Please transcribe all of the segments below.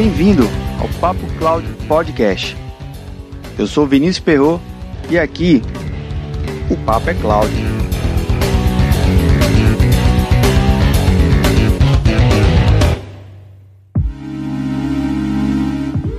Bem-vindo ao Papo Cloud Podcast. Eu sou Vinícius Perro e aqui o Papo é Cloud.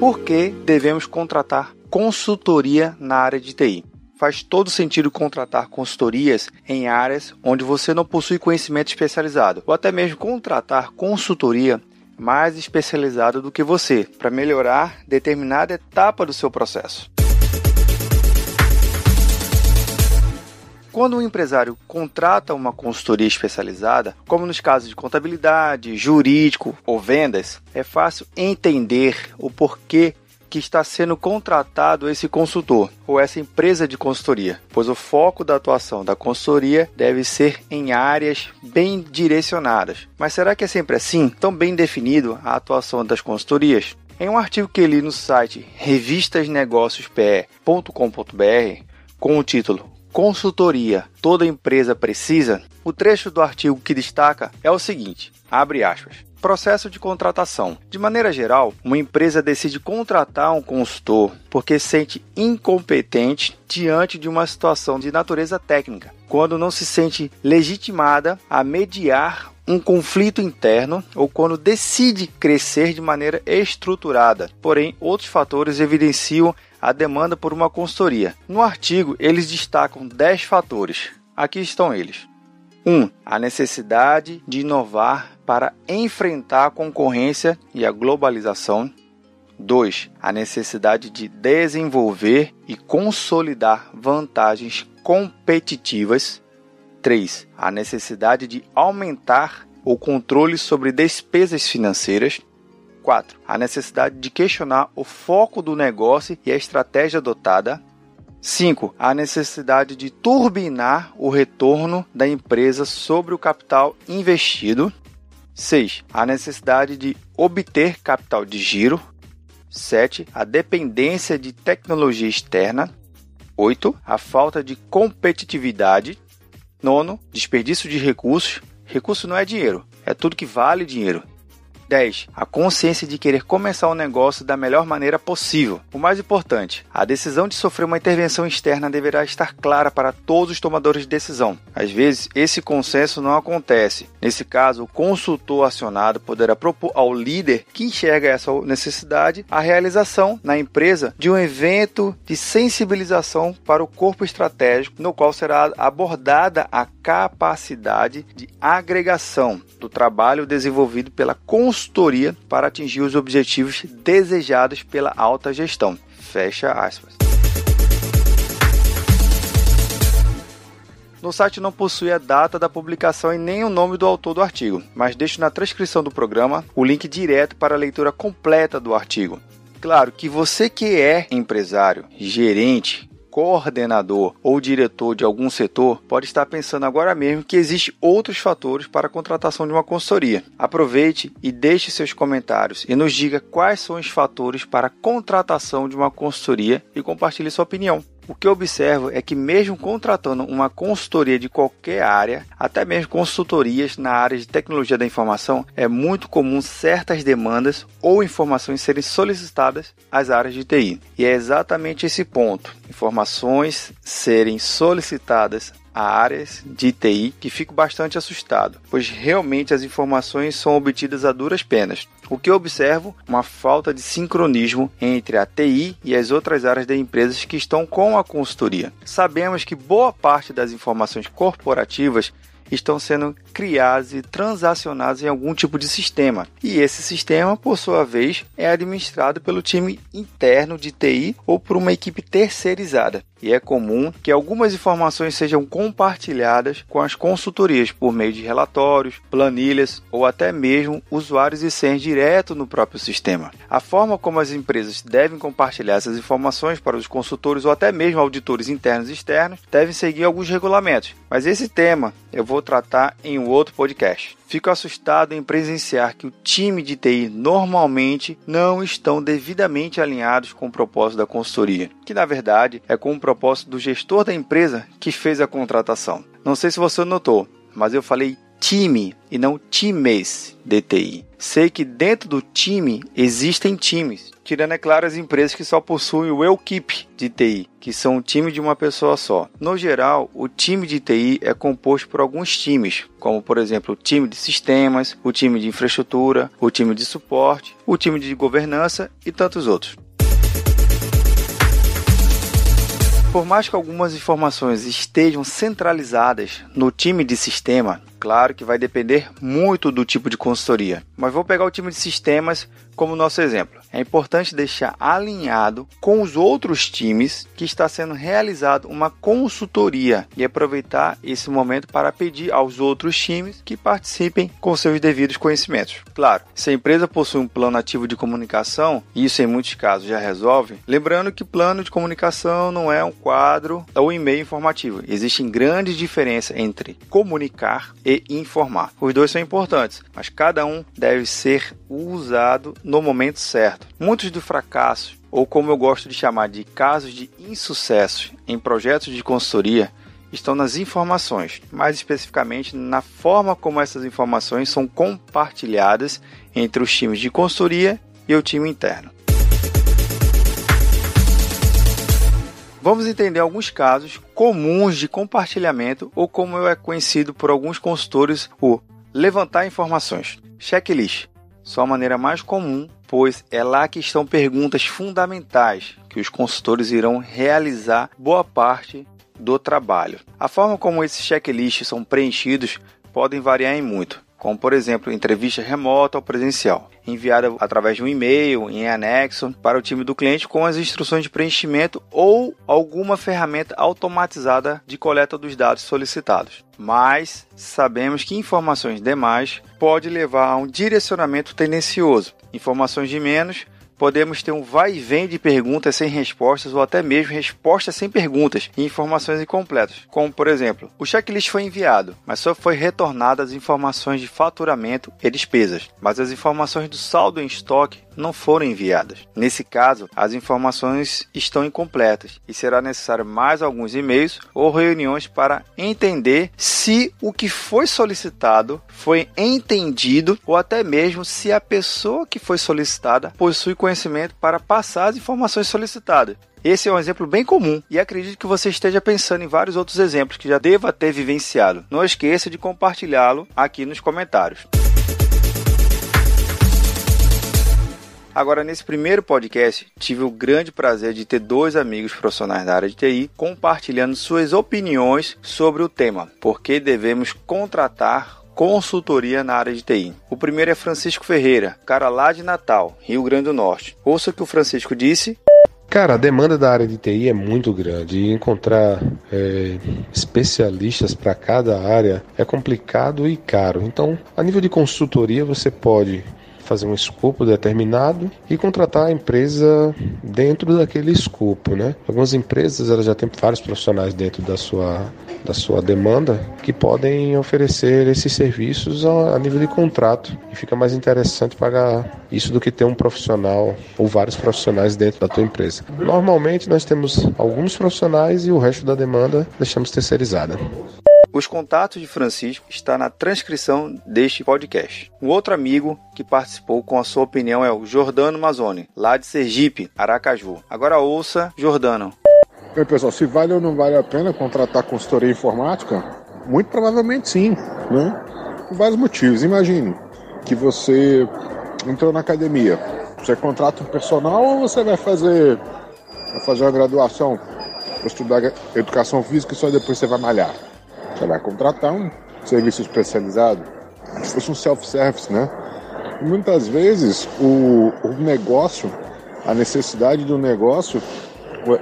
Por que devemos contratar consultoria na área de TI? Faz todo sentido contratar consultorias em áreas onde você não possui conhecimento especializado, ou até mesmo contratar consultoria mais especializada do que você, para melhorar determinada etapa do seu processo. Quando um empresário contrata uma consultoria especializada, como nos casos de contabilidade, jurídico ou vendas, é fácil entender o porquê que está sendo contratado esse consultor ou essa empresa de consultoria, pois o foco da atuação da consultoria deve ser em áreas bem direcionadas. Mas será que é sempre assim? Tão bem definido a atuação das consultorias? Em um artigo que li no site revistasnegociospe.com.br com o título Consultoria Toda Empresa Precisa, o trecho do artigo que destaca é o seguinte: abre aspas. Processo de contratação. De maneira geral, uma empresa decide contratar um consultor porque sente incompetente diante de uma situação de natureza técnica, quando não se sente legitimada a mediar um conflito interno ou quando decide crescer de maneira estruturada. Porém, outros fatores evidenciam a demanda por uma consultoria. No artigo, eles destacam 10 fatores. Aqui estão eles. 1. Um, a necessidade de inovar para enfrentar a concorrência e a globalização. 2. A necessidade de desenvolver e consolidar vantagens competitivas. 3. A necessidade de aumentar o controle sobre despesas financeiras. 4. A necessidade de questionar o foco do negócio e a estratégia adotada. 5. A necessidade de turbinar o retorno da empresa sobre o capital investido. 6. A necessidade de obter capital de giro. 7. A dependência de tecnologia externa. 8. A falta de competitividade. 9. Desperdício de recursos. Recurso não é dinheiro, é tudo que vale dinheiro. 10. A consciência de querer começar o negócio da melhor maneira possível. O mais importante, a decisão de sofrer uma intervenção externa deverá estar clara para todos os tomadores de decisão. Às vezes, esse consenso não acontece. Nesse caso, o consultor acionado poderá propor ao líder que enxerga essa necessidade a realização na empresa de um evento de sensibilização para o corpo estratégico, no qual será abordada a capacidade de agregação do trabalho desenvolvido pela consultoria para atingir os objetivos desejados pela alta gestão. Fecha aspas. No site não possui a data da publicação e nem o nome do autor do artigo, mas deixo na transcrição do programa o link direto para a leitura completa do artigo. Claro que você que é empresário, gerente, coordenador ou diretor de algum setor pode estar pensando agora mesmo que existem outros fatores para a contratação de uma consultoria. Aproveite e deixe seus comentários e nos diga quais são os fatores para a contratação de uma consultoria e compartilhe sua opinião. O que eu observo é que, mesmo contratando uma consultoria de qualquer área, até mesmo consultorias na área de tecnologia da informação, é muito comum certas demandas ou informações serem solicitadas às áreas de TI. E é exatamente esse ponto: informações serem solicitadas a áreas de TI que fico bastante assustado, pois realmente as informações são obtidas a duras penas. O que eu observo? Uma falta de sincronismo entre a TI e as outras áreas da empresas que estão com a consultoria. Sabemos que boa parte das informações corporativas estão sendo criadas e transacionadas em algum tipo de sistema. E esse sistema, por sua vez, é administrado pelo time interno de TI ou por uma equipe terceirizada. E é comum que algumas informações sejam compartilhadas com as consultorias por meio de relatórios, planilhas ou até mesmo usuários e senhas direto no próprio sistema. A forma como as empresas devem compartilhar essas informações para os consultores ou até mesmo auditores internos e externos devem seguir alguns regulamentos. Mas esse tema eu vou tratar em um outro podcast. Fico assustado em presenciar que o time de TI normalmente não estão devidamente alinhados com o propósito da consultoria, que na verdade é com o propósito do gestor da empresa que fez a contratação. Não sei se você notou, mas eu falei time e não times de TI. Sei que dentro do time existem times, tirando, é claro, as empresas que só possuem o equipe de TI, que são um time de uma pessoa só. No geral, o time de TI é composto por alguns times, como por exemplo o time de sistemas, o time de infraestrutura, o time de suporte, o time de governança e tantos outros. Por mais que algumas informações estejam centralizadas no time de sistema, claro que vai depender muito do tipo de consultoria. Mas vou pegar o time de sistemas como nosso exemplo. É importante deixar alinhado com os outros times que está sendo realizado uma consultoria e aproveitar esse momento para pedir aos outros times que participem com seus devidos conhecimentos. Claro, se a empresa possui um plano ativo de comunicação, isso em muitos casos já resolve, lembrando que plano de comunicação não é um quadro ou e-mail informativo. Existem grandes diferenças entre comunicar e informar. Os dois são importantes, mas cada um deve ser usado no momento certo. Muitos do fracasso, ou como eu gosto de chamar de casos de insucesso em projetos de consultoria, estão nas informações, mais especificamente na forma como essas informações são compartilhadas entre os times de consultoria e o time interno. Vamos entender alguns casos comuns de compartilhamento ou como é conhecido por alguns consultores o levantar informações. Checklist sua maneira mais comum, pois é lá que estão perguntas fundamentais que os consultores irão realizar boa parte do trabalho. A forma como esses checklists são preenchidos podem variar em muito como por exemplo entrevista remota ou presencial, enviada através de um e-mail em anexo para o time do cliente com as instruções de preenchimento ou alguma ferramenta automatizada de coleta dos dados solicitados. Mas sabemos que informações demais pode levar a um direcionamento tendencioso. Informações de menos podemos ter um vai e vem de perguntas sem respostas ou até mesmo respostas sem perguntas e informações incompletas. Como, por exemplo, o checklist foi enviado, mas só foi retornado as informações de faturamento e despesas, mas as informações do saldo em estoque não foram enviadas. Nesse caso, as informações estão incompletas e será necessário mais alguns e-mails ou reuniões para entender se o que foi solicitado foi entendido ou até mesmo se a pessoa que foi solicitada possui conhecimento para passar as informações solicitadas. Esse é um exemplo bem comum e acredito que você esteja pensando em vários outros exemplos que já deva ter vivenciado. Não esqueça de compartilhá-lo aqui nos comentários. Agora, nesse primeiro podcast, tive o grande prazer de ter dois amigos profissionais da área de TI compartilhando suas opiniões sobre o tema: por que devemos contratar consultoria na área de TI. O primeiro é Francisco Ferreira, cara lá de Natal, Rio Grande do Norte. Ouça o que o Francisco disse. Cara, a demanda da área de TI é muito grande e encontrar é, especialistas para cada área é complicado e caro. Então, a nível de consultoria, você pode fazer um escopo determinado e contratar a empresa dentro daquele escopo, né? Algumas empresas elas já têm vários profissionais dentro da sua da sua demanda que podem oferecer esses serviços a, nível de contrato e fica mais interessante pagar isso do que ter um profissional ou vários profissionais dentro da tua empresa. Normalmente nós temos alguns profissionais e o resto da demanda deixamos terceirizada. Os contatos de Francisco está na transcrição deste podcast. Um outro amigo que participou com a sua opinião é o Jordano Mazzoni, lá de Sergipe, Aracaju. Agora ouça Jordano. Bem, pessoal, se vale ou não vale a pena contratar consultoria informática? Muito provavelmente sim, né? Por vários motivos. Imagine que você entrou na academia. Você contrata um personal ou você vai fazer, vai fazer uma graduação estudar educação física e só depois você vai malhar? Você vai contratar um serviço especializado, se fosse um self-service, né? E muitas vezes o, o negócio, a necessidade do negócio,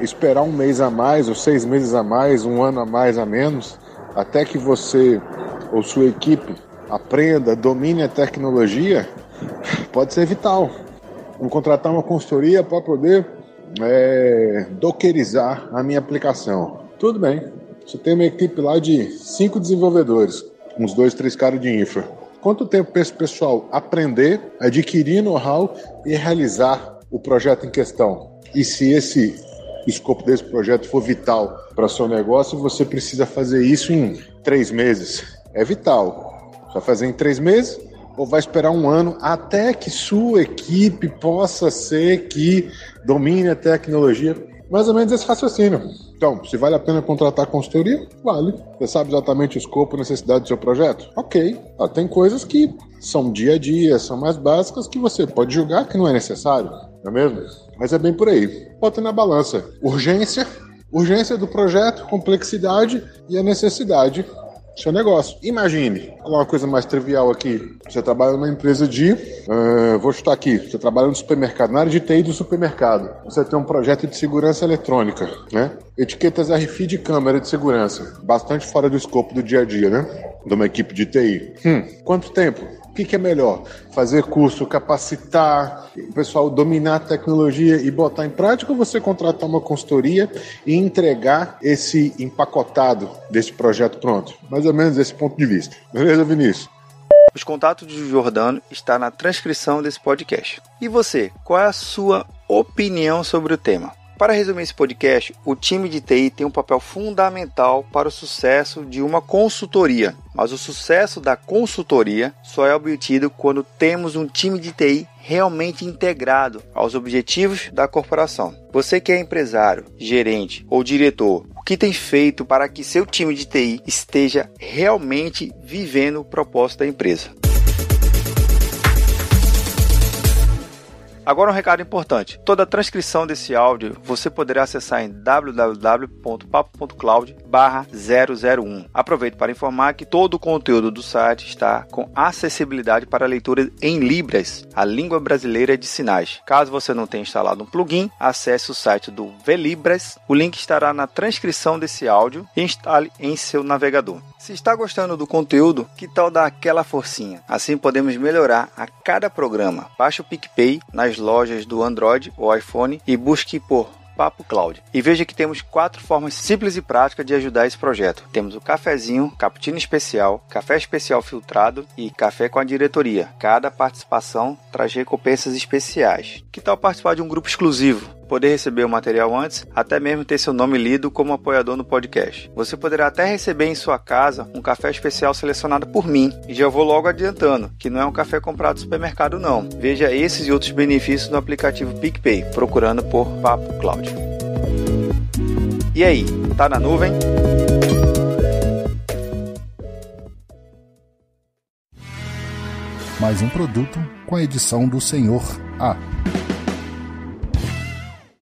esperar um mês a mais, ou seis meses a mais, um ano a mais a menos, até que você ou sua equipe aprenda, domine a tecnologia, pode ser vital. Vou contratar uma consultoria para poder é, dockerizar a minha aplicação. Tudo bem, você tem uma equipe lá de cinco desenvolvedores, uns dois, três caras de infra. Quanto tempo para esse pessoal aprender, adquirir know-how e realizar o projeto em questão? E se esse escopo desse projeto for vital para seu negócio, você precisa fazer isso em três meses. É vital. Vai fazer em três meses ou vai esperar um ano até que sua equipe possa ser que domine a tecnologia? Mais ou menos esse raciocínio. Então, se vale a pena contratar consultoria, vale. Você sabe exatamente o escopo e necessidade do seu projeto? Ok. Ah, tem coisas que são dia a dia, são mais básicas, que você pode julgar que não é necessário, não é mesmo? Mas é bem por aí. Bota na balança urgência, urgência do projeto, complexidade e a necessidade seu negócio. Imagine, uma coisa mais trivial aqui. Você trabalha numa empresa de. Uh, vou chutar aqui. Você trabalha no supermercado, na área de TI do supermercado. Você tem um projeto de segurança eletrônica, né? Etiquetas RFID de câmera de segurança. Bastante fora do escopo do dia a dia, né? De uma equipe de TI. Hum, quanto tempo? O que, que, é melhor? Fazer curso, capacitar, o pessoal dominar a tecnologia e botar em prática ou você contratar uma consultoria e entregar esse empacotado desse projeto pronto? Mais ou menos esse ponto de vista. Beleza, Vinícius? Os contatos de Jordano está na transcrição desse podcast. E você, qual é a sua opinião sobre o tema? Para resumir esse podcast, o time de TI tem um papel fundamental para o sucesso de uma consultoria, mas o sucesso da consultoria só é obtido quando temos um time de TI realmente integrado aos objetivos da corporação. Você que é empresário, gerente ou diretor, o que tem feito para que seu time de TI esteja realmente vivendo o propósito da empresa? Agora um recado importante. Toda a transcrição desse áudio você poderá acessar em www.papo.cloud/001. Aproveito para informar que todo o conteúdo do site está com acessibilidade para leitura em Libras, a língua brasileira de sinais. Caso você não tenha instalado um plugin, acesse o site do Velibras. O link estará na transcrição desse áudio e instale em seu navegador. Se está gostando do conteúdo, que tal dar aquela forcinha? Assim podemos melhorar a cada programa. Baixe o PicPay nas lojas do Android ou iPhone e busque por Papo Cloud. E veja que temos quatro formas simples e práticas de ajudar esse projeto. Temos o cafezinho, cappuccino especial, café especial filtrado e café com a diretoria. Cada participação traz recompensas especiais. Que tal participar de um grupo exclusivo? Poder receber o material antes, até mesmo ter seu nome lido como apoiador no podcast. Você poderá até receber em sua casa um café especial selecionado por mim. E já vou logo adiantando que não é um café comprado no supermercado não. Veja esses e outros benefícios no aplicativo PicPay, procurando por Papo Cloud. E aí, tá na nuvem? Mais um produto com a edição do Senhor A.